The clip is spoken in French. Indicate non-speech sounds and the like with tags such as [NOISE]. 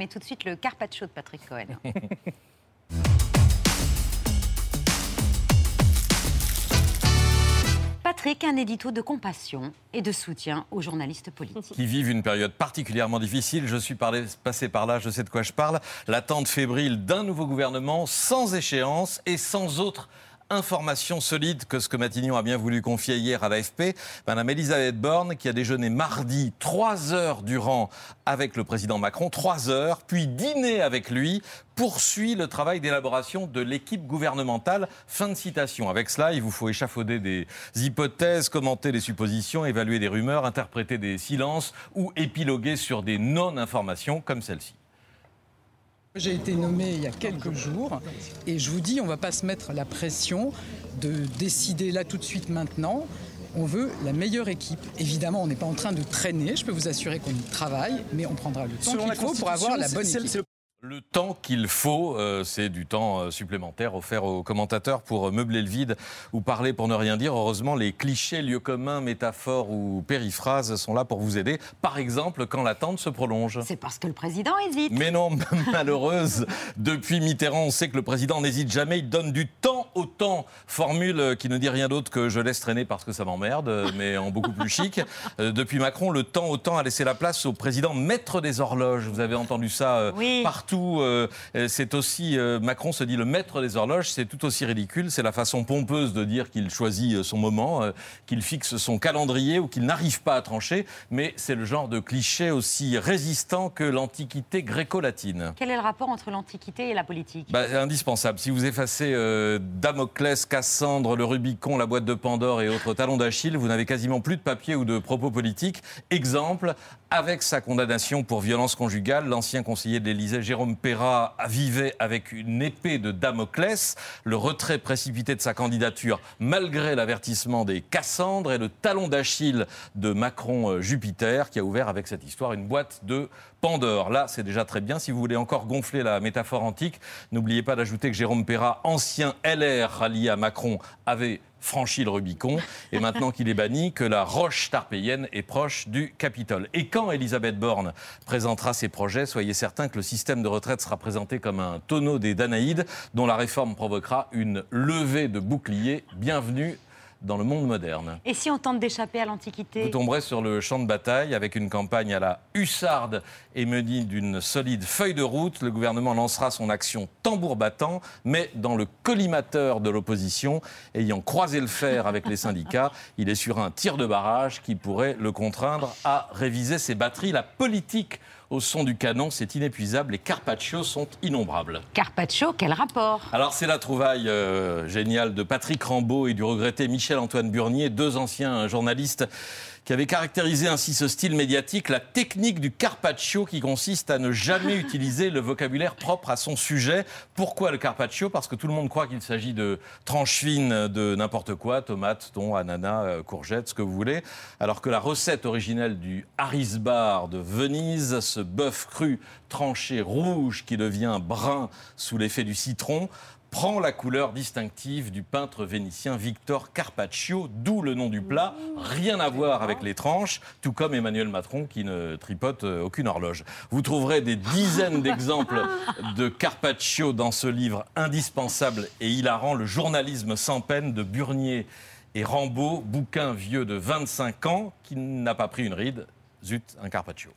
Mais tout de suite, le carpaccio de Patrick Cohen. [LAUGHS] Patrick, un édito de compassion et de soutien aux journalistes politiques. Qui vivent une période particulièrement difficile. Je suis passé par là, je sais de quoi je parle. L'attente fébrile d'un nouveau gouvernement sans échéance et sans autre information solide que ce que Matignon a bien voulu confier hier à l'AFP. Madame Elisabeth Borne, qui a déjeuné mardi trois heures durant avec le président Macron, trois heures, puis dîné avec lui, poursuit le travail d'élaboration de l'équipe gouvernementale. Fin de citation. Avec cela, il vous faut échafauder des hypothèses, commenter des suppositions, évaluer des rumeurs, interpréter des silences ou épiloguer sur des non-informations comme celle-ci. J'ai été nommé il y a quelques jours et je vous dis, on ne va pas se mettre la pression de décider là tout de suite maintenant. On veut la meilleure équipe. Évidemment, on n'est pas en train de traîner, je peux vous assurer qu'on y travaille, mais on prendra le temps qu'il faut pour avoir la bonne équipe. Le temps qu'il faut, euh, c'est du temps euh, supplémentaire offert aux commentateurs pour euh, meubler le vide ou parler pour ne rien dire. Heureusement, les clichés, lieux communs, métaphores ou périphrases sont là pour vous aider. Par exemple, quand l'attente se prolonge. C'est parce que le président hésite. Mais non, [LAUGHS] malheureuse. Depuis Mitterrand, on sait que le président n'hésite jamais. Il donne du temps au temps. Formule qui ne dit rien d'autre que je laisse traîner parce que ça m'emmerde, [LAUGHS] mais en beaucoup plus chic. Depuis Macron, le temps au temps a laissé la place au président maître des horloges. Vous avez entendu ça partout euh, c'est aussi, euh, Macron se dit le maître des horloges, c'est tout aussi ridicule. C'est la façon pompeuse de dire qu'il choisit euh, son moment, qu'il fixe son calendrier ou qu'il n'arrive pas à trancher. Mais c'est le genre de cliché aussi résistant que l'Antiquité gréco-latine. Quel est le rapport entre l'Antiquité et la politique? Bah, Indispensable. Si vous effacez Damoclès, Cassandre, le Rubicon, la boîte de Pandore et autres talons d'Achille, vous n'avez quasiment plus de papier ou de propos politiques. Exemple, avec sa condamnation pour violence conjugale, l'ancien conseiller de l'Élysée, Jérôme Perra, vivait avec une épée de Damoclès. Le retrait précipité de sa candidature, malgré l'avertissement des Cassandres et le talon d'Achille de Macron-Jupiter, euh, qui a ouvert avec cette histoire une boîte de Pandore. Là, c'est déjà très bien. Si vous voulez encore gonfler la métaphore antique, n'oubliez pas d'ajouter que Jérôme Perra, ancien LR rallié à Macron, avait franchi le Rubicon et [LAUGHS] maintenant qu'il est banni, que la roche tarpéienne est proche du Capitole. Et quand Elisabeth Borne présentera ses projets, soyez certains que le système de retraite sera présenté comme un tonneau des Danaïdes dont la réforme provoquera une levée de boucliers. Bienvenue dans le monde moderne. Et si on tente d'échapper à l'Antiquité Vous tomberez sur le champ de bataille avec une campagne à la hussarde et munie d'une solide feuille de route. Le gouvernement lancera son action tambour battant, mais dans le collimateur de l'opposition, ayant croisé le fer avec les syndicats, il est sur un tir de barrage qui pourrait le contraindre à réviser ses batteries. La politique au son du canon, c'est inépuisable. Les Carpaccio sont innombrables. Carpaccio, quel rapport? Alors, c'est la trouvaille euh, géniale de Patrick Rambaud et du regretté Michel-Antoine Burnier, deux anciens journalistes qui avait caractérisé ainsi ce style médiatique, la technique du carpaccio qui consiste à ne jamais [LAUGHS] utiliser le vocabulaire propre à son sujet. Pourquoi le carpaccio? Parce que tout le monde croit qu'il s'agit de tranches fines de n'importe quoi, tomates, thon, ananas, euh, courgettes, ce que vous voulez, alors que la recette originelle du Harris Bar de Venise, ce bœuf cru tranché rouge qui devient brun sous l'effet du citron, prend la couleur distinctive du peintre vénitien Victor Carpaccio, d'où le nom du plat, rien à voir avec les tranches, tout comme Emmanuel Macron qui ne tripote euh, aucune horloge. Vous trouverez des dizaines d'exemples [LAUGHS] de Carpaccio dans ce livre indispensable et hilarant, Le journalisme sans peine de Burnier et Rambaud, bouquin vieux de 25 ans qui n'a pas pris une ride. Zut, un Carpaccio.